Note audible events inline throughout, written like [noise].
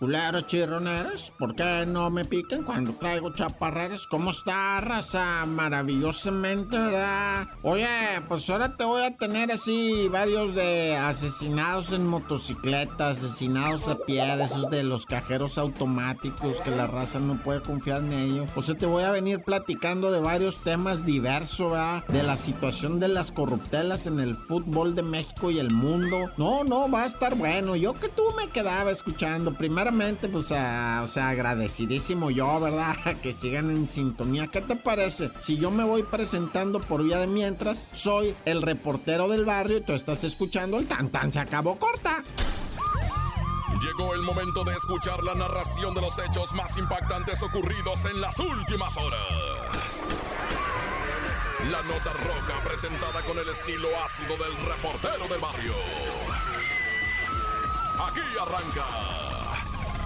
culeros, chirroneros. ¿Por qué no me piquen cuando traigo chaparreras? ¿Cómo está, raza? Maravillosamente, ¿verdad? Oye, pues ahora te voy a tener así varios de asesinados en motocicletas, asesinados a pie, de esos de los cajeros automáticos que la raza no puede confiar en ellos. O sea, te voy a venir platicando de varios temas diversos, ¿verdad? De la situación de las corruptelas en el fútbol de México y el mundo. No, no, va a estar bueno. Yo que tú me quedaba escuchando. Pues, o sea, agradecidísimo yo, ¿verdad? [laughs] Que sigan en sintonía. ¿Qué te parece? Si yo me voy presentando por vía de mientras, soy el reportero del barrio y tú estás escuchando el tan tan se acabó corta. Llegó el momento de escuchar la narración de los hechos más impactantes ocurridos en las últimas horas. La nota roja presentada con el estilo ácido del reportero del barrio. Aquí arranca.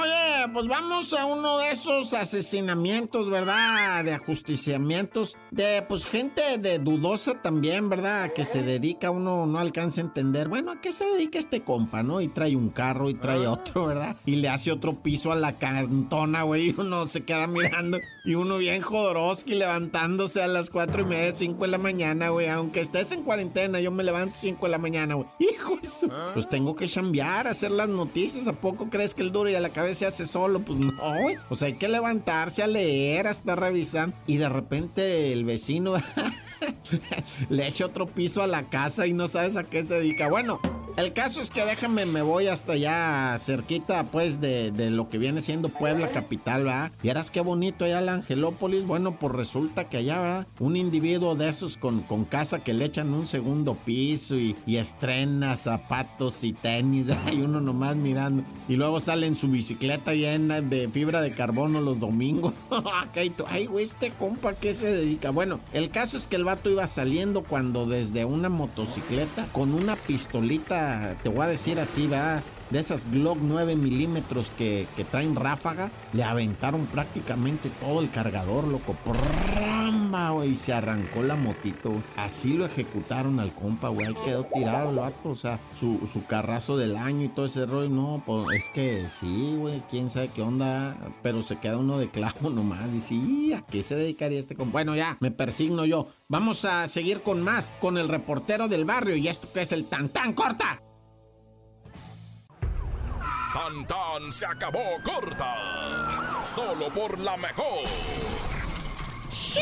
Oye, pues vamos a uno de esos asesinamientos, ¿verdad? De ajusticiamientos de, pues, gente de dudosa también, ¿verdad? Que se dedica, uno no alcanza a entender, bueno, ¿a qué se dedica este compa, no? Y trae un carro y trae ah. otro, ¿verdad? Y le hace otro piso a la cantona, güey, y uno se queda mirando. Y uno bien jodorowski levantándose a las cuatro y media, cinco de la mañana, güey. Aunque estés en cuarentena, yo me levanto cinco de la mañana, güey. Hijo eso. Ah. Pues tengo que chambear, hacer las noticias. ¿A poco crees que el duro y a la cabeza se hace solo? Pues no. O sea, hay que levantarse a leer, hasta revisar. Y de repente el vecino [laughs] le echa otro piso a la casa y no sabes a qué se dedica. Bueno, el caso es que déjame, me voy hasta allá cerquita, pues, de, lo que viene siendo Puebla capital, ¿verdad? Y eras qué bonito allá la Angelópolis. Bueno, pues resulta que allá, ¿verdad? Un individuo de esos con, con casa que le echan un segundo piso y, estrena zapatos y tenis, [laughs] y uno nomás mirando. Y luego sale en su bicicleta llena de fibra de carbono los domingos. [laughs] Ay, güey, este compa, ¿qué se dedica? Bueno, el caso es que el vato iba saliendo cuando desde una motocicleta con una pistolita te voy a decir así, va, de esas Glock 9 milímetros que, traen ráfaga, le aventaron prácticamente todo el cargador, loco. Y se arrancó la motito. Así lo ejecutaron al compa, güey. Quedó tirado el vato, o sea, su, su carrazo del año y todo ese rollo. No, pues es que sí, güey, quién sabe qué onda. Pero se queda uno de clavo [laughs] nomás. Y sí, ¿a qué se dedicaría este compa? Bueno, ya, me persigno yo. Vamos a seguir con más, con el reportero del barrio. Y esto que es el tan tan corta. Tan tan se acabó corta. Solo por la mejor.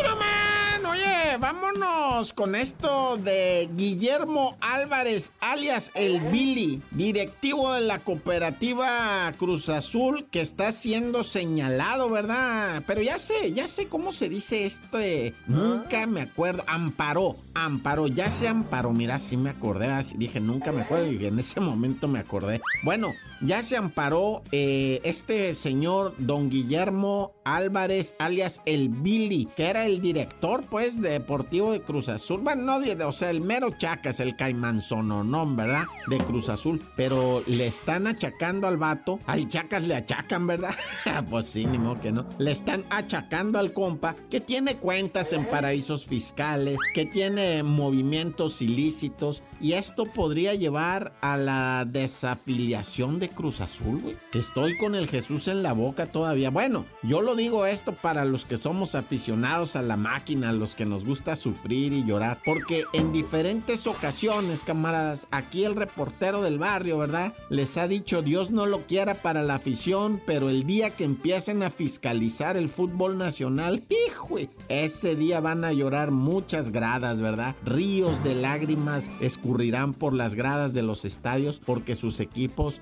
Man, oye, vámonos con esto de Guillermo Álvarez, alias el Billy, directivo de la cooperativa Cruz Azul, que está siendo señalado, ¿verdad? Pero ya sé, ya sé cómo se dice esto. Nunca me acuerdo. Amparó, amparó, ya se amparó. Mira, sí me acordé, dije, nunca me acuerdo y en ese momento me acordé. Bueno, ya se amparó eh, este señor don Guillermo Álvarez, alias el Billy, que era el director, pues, deportivo de Cruz Azul. Bueno, no, o sea, el mero Chacas, el no, ¿verdad? De Cruz Azul. Pero le están achacando al vato. Al Chacas le achacan, ¿verdad? [laughs] pues sí, ni modo que no. Le están achacando al compa que tiene cuentas en paraísos fiscales, que tiene movimientos ilícitos. Y esto podría llevar a la desafiliación de Cruz Azul, güey. Estoy con el Jesús en la boca todavía. Bueno, yo lo digo esto para los que somos aficionados a la máquina, los que nos gusta sufrir y llorar. Porque en diferentes ocasiones, camaradas, aquí el reportero del barrio, ¿verdad? Les ha dicho, Dios no lo quiera para la afición, pero el día que empiecen a fiscalizar el fútbol nacional, hijo, ese día van a llorar muchas gradas, ¿verdad? Ríos de lágrimas escurrirán por las gradas de los estadios porque sus equipos,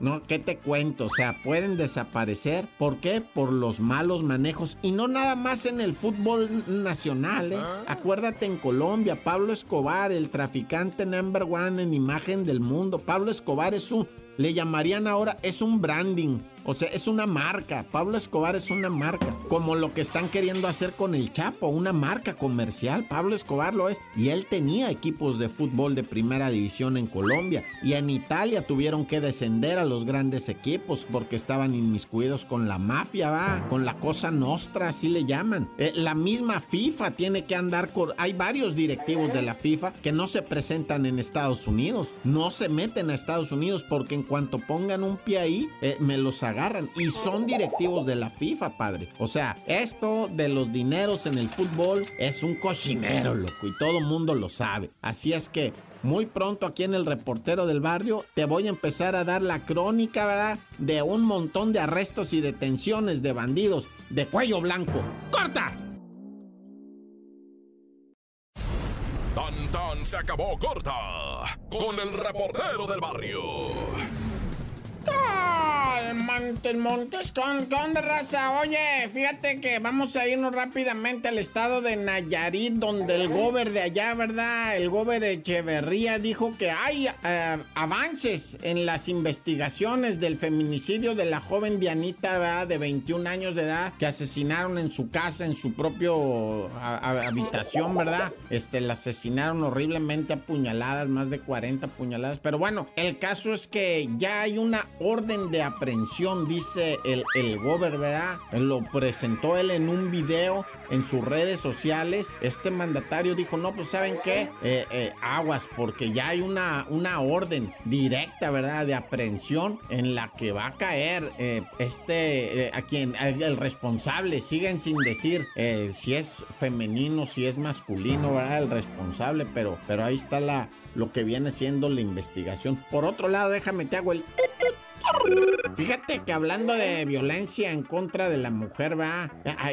¿no? ¿Qué te cuento? O sea, pueden desaparecer. ¿Por qué? Por los malos manejos. Y no nada más en el fútbol nacional, ¿eh? Ah. Acuérdate en Colombia, Pablo Escobar, el traficante number one en imagen del mundo. Pablo Escobar es un le llamarían ahora, es un branding. O sea, es una marca. Pablo Escobar es una marca. Como lo que están queriendo hacer con el Chapo, una marca comercial. Pablo Escobar lo es. Y él tenía equipos de fútbol de primera división en Colombia. Y en Italia tuvieron que descender a los grandes equipos porque estaban inmiscuidos con la mafia, va. Con la cosa nostra, así le llaman. Eh, la misma FIFA tiene que andar con... Hay varios directivos de la FIFA que no se presentan en Estados Unidos. No se meten a Estados Unidos porque en cuanto pongan un pie ahí, eh, me los agarran. Y son directivos de la FIFA, padre. O sea, esto de los dineros en el fútbol es un cochinero, loco. Y todo mundo lo sabe. Así es que muy pronto aquí en el reportero del barrio te voy a empezar a dar la crónica. De un montón de arrestos y detenciones de bandidos de cuello blanco. ¡Corta! Tan tan se acabó corta con el reportero del barrio. Montes, Montes, con, con de raza. Oye, fíjate que vamos a irnos rápidamente al estado de Nayarit, donde el gober de allá, ¿verdad? El gober de Echeverría dijo que hay eh, avances en las investigaciones del feminicidio de la joven Dianita, ¿verdad? De 21 años de edad, que asesinaron en su casa, en su propio habitación, ¿verdad? Este, la asesinaron horriblemente a puñaladas, más de 40 puñaladas. Pero bueno, el caso es que ya hay una orden de aprehensión, dice el, el Gober, ¿verdad? Lo presentó él en un video en sus redes sociales. Este mandatario dijo, no, pues ¿saben qué? Eh, eh, aguas, porque ya hay una, una orden directa, ¿verdad? De aprehensión en la que va a caer eh, este, a quien, el responsable. Siguen sin decir si es femenino, si es masculino, ¿verdad? El responsable, pero, pero ahí está la, lo que viene siendo la investigación. Por otro lado, déjame te hago el... Fíjate que hablando de violencia en contra de la mujer, va,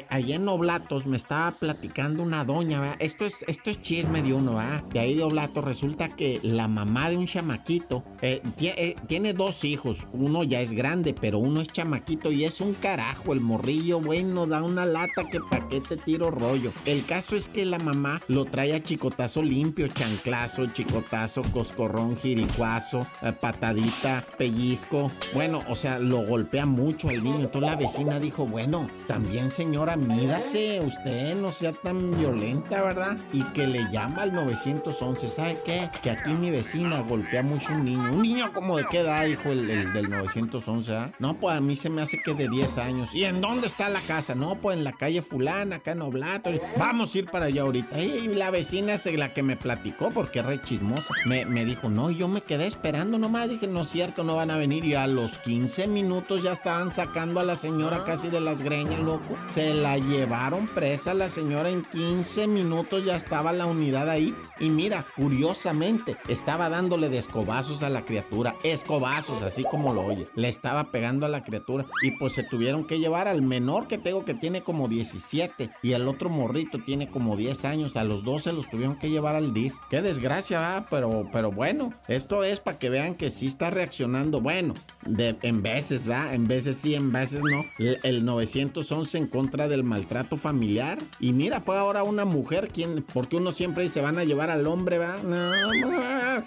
ahí en Oblatos me estaba platicando una doña, va. Esto es, esto es chisme de uno, va. De ahí de Oblatos resulta que la mamá de un chamaquito eh, eh, tiene dos hijos. Uno ya es grande, pero uno es chamaquito y es un carajo. El morrillo, bueno, da una lata que pa' qué te tiro rollo. El caso es que la mamá lo trae a chicotazo limpio, chanclazo, chicotazo, coscorrón, jiricuazo, eh, patadita, pellizco. Bueno, o sea, lo golpea mucho al niño. Entonces la vecina dijo, bueno, también señora, mídase, usted no sea tan violenta, ¿verdad? Y que le llama al 911. ¿Sabe qué? Que aquí mi vecina golpea mucho un niño. ¿Un niño como de qué edad, dijo el, del 911? ¿ah? No, pues a mí se me hace que de 10 años. ¿Y en dónde está la casa? No, pues en la calle fulana, acá en Oblato. Vamos a ir para allá ahorita. Y la vecina es la que me platicó porque es re chismosa. Me, me dijo, no, yo me quedé esperando nomás. Dije, no es cierto, no van a venir. Y a los 15 minutos ya estaban sacando a la señora casi de las greñas, loco. Se la llevaron presa la señora en 15 minutos, ya estaba la unidad ahí. Y mira, curiosamente, estaba dándole de escobazos a la criatura. Escobazos, así como lo oyes. Le estaba pegando a la criatura. Y pues se tuvieron que llevar al menor que tengo que tiene como 17. Y el otro morrito tiene como 10 años. A los 12 los tuvieron que llevar al DIF. Qué desgracia, ¿verdad? Pero, pero bueno, esto es para que vean que sí está reaccionando. Bueno, de, en veces, ¿va? En veces sí, en veces no. El, 911 en contra del maltrato familiar. Y mira, fue ahora una mujer quien, porque uno siempre dice, van a llevar al hombre. No, no.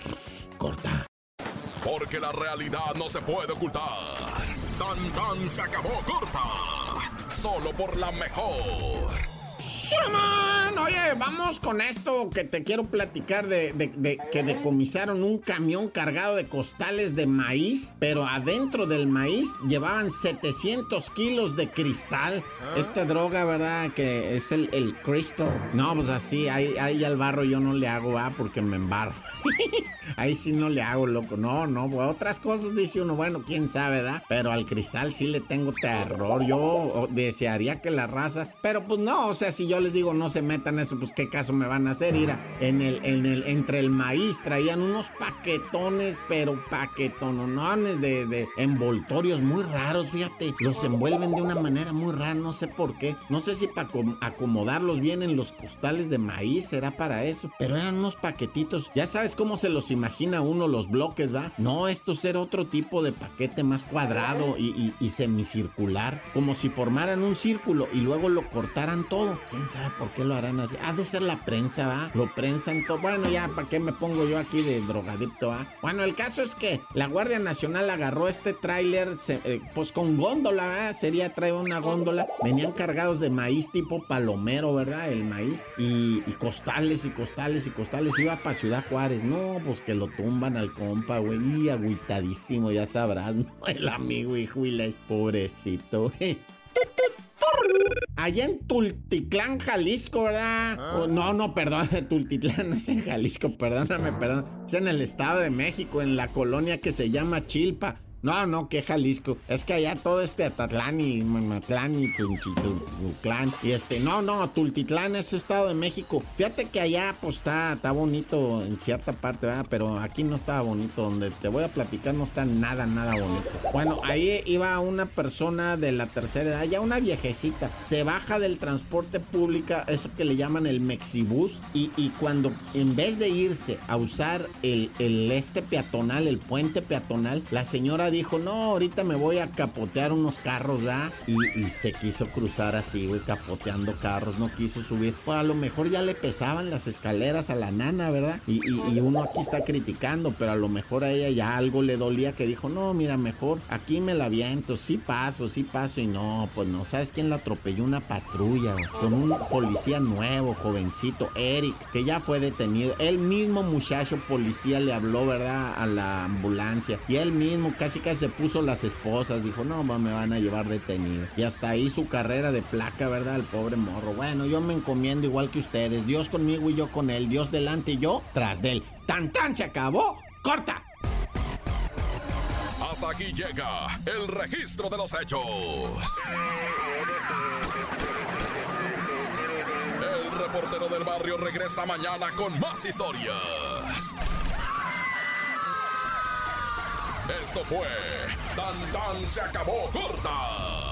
Corta. Porque la realidad no se puede ocultar. Tan tan se acabó corta. Solo por la mejor. Oye, vamos con esto que te quiero platicar de, que decomisaron un camión cargado de costales de maíz, pero adentro del maíz llevaban 700 kilos de cristal. Ah. Esta droga, ¿verdad? Que es el, el crystal. No, pues así, ahí, ahí al barro yo no le hago, ¿ah? Porque me embarro. [laughs] ahí sí no le hago, loco. No, no, otras cosas dice uno, bueno, quién sabe, ¿verdad? Pero al cristal sí le tengo terror. Yo desearía que la raza, pero pues no, o sea, si yo les digo no se metan eso, pues qué caso me van a hacer. Ira, en el, en el, entre el maíz traían unos paquetones, pero paquetonones de, de envoltorios muy raros, fíjate. Los envuelven de una manera muy rara, no sé por qué. No sé si para acomodarlos bien en los costales de maíz será para eso, pero eran unos paquetitos. Ya sabes cómo se los imagina uno los bloques, ¿va? No, esto era otro tipo de paquete más cuadrado y, semicircular, como si formaran un círculo y luego lo cortaran todo. ¿Quién sabe por qué lo harán así? Ha de ser la prensa, ¿va? Lo prensan todo. Bueno, ya, ¿para qué me pongo yo aquí de drogadicto, ¿va? Bueno, el caso es que la Guardia Nacional agarró este tráiler, eh, pues con góndola, ¿va? Sería traer una góndola. Venían cargados de maíz tipo palomero, ¿verdad? El maíz. Y, y costales y costales y costales. Iba para Ciudad Juárez. No, pues que lo tumban al compa, güey. Y agüitadísimo, ya sabrás, [laughs] ¿no? El amigo y es pobrecito. Allá en Tultitlán, Jalisco, ¿verdad? Ah. no, no, perdón, [laughs] Tultitlán no es en Jalisco, perdóname, perdón. Es en el Estado de México, en la colonia que se llama Chilpa. No, no, que Jalisco. Es que allá todo este Atatlán y Mamatlán y Tultitlán. Y este, no, no, Tultitlán es Estado de México. Fíjate que allá, pues está, está bonito en cierta parte, ¿verdad? Pero aquí no estaba bonito. Donde te voy a platicar no está nada, nada bonito. Bueno, ahí iba una persona de la tercera edad, ya una viejecita. Se baja del transporte público, eso que le llaman el Mexibus. Y, y cuando en vez de irse a usar el, el este peatonal, el puente peatonal, la señora dijo, no, ahorita me voy a capotear unos carros, ¿ya? Y, se quiso cruzar así, güey, capoteando carros, no quiso subir. Pues a lo mejor ya le pesaban las escaleras a la nana, ¿verdad? Y, uno aquí está criticando, pero a lo mejor a ella ya algo le dolía que dijo, no, mira, mejor aquí me la viento, sí paso, sí paso. Y no, pues no, ¿sabes quién la atropelló? Una patrulla, con un policía nuevo, jovencito, Eric, que ya fue detenido. El mismo muchacho policía le habló, ¿verdad? A la ambulancia. Y él mismo casi que se puso las esposas, dijo, no, me van a llevar detenido. Y hasta ahí su carrera de placa, ¿verdad? El pobre morro. Bueno, yo me encomiendo igual que ustedes. Dios conmigo y yo con él. Dios delante y yo tras de él. ¡Tan, tan! Se acabó. ¡Corta! Hasta aquí llega el registro de los hechos. El reportero del barrio regresa mañana con más historias. Esto fue Tan Tan se acabó corta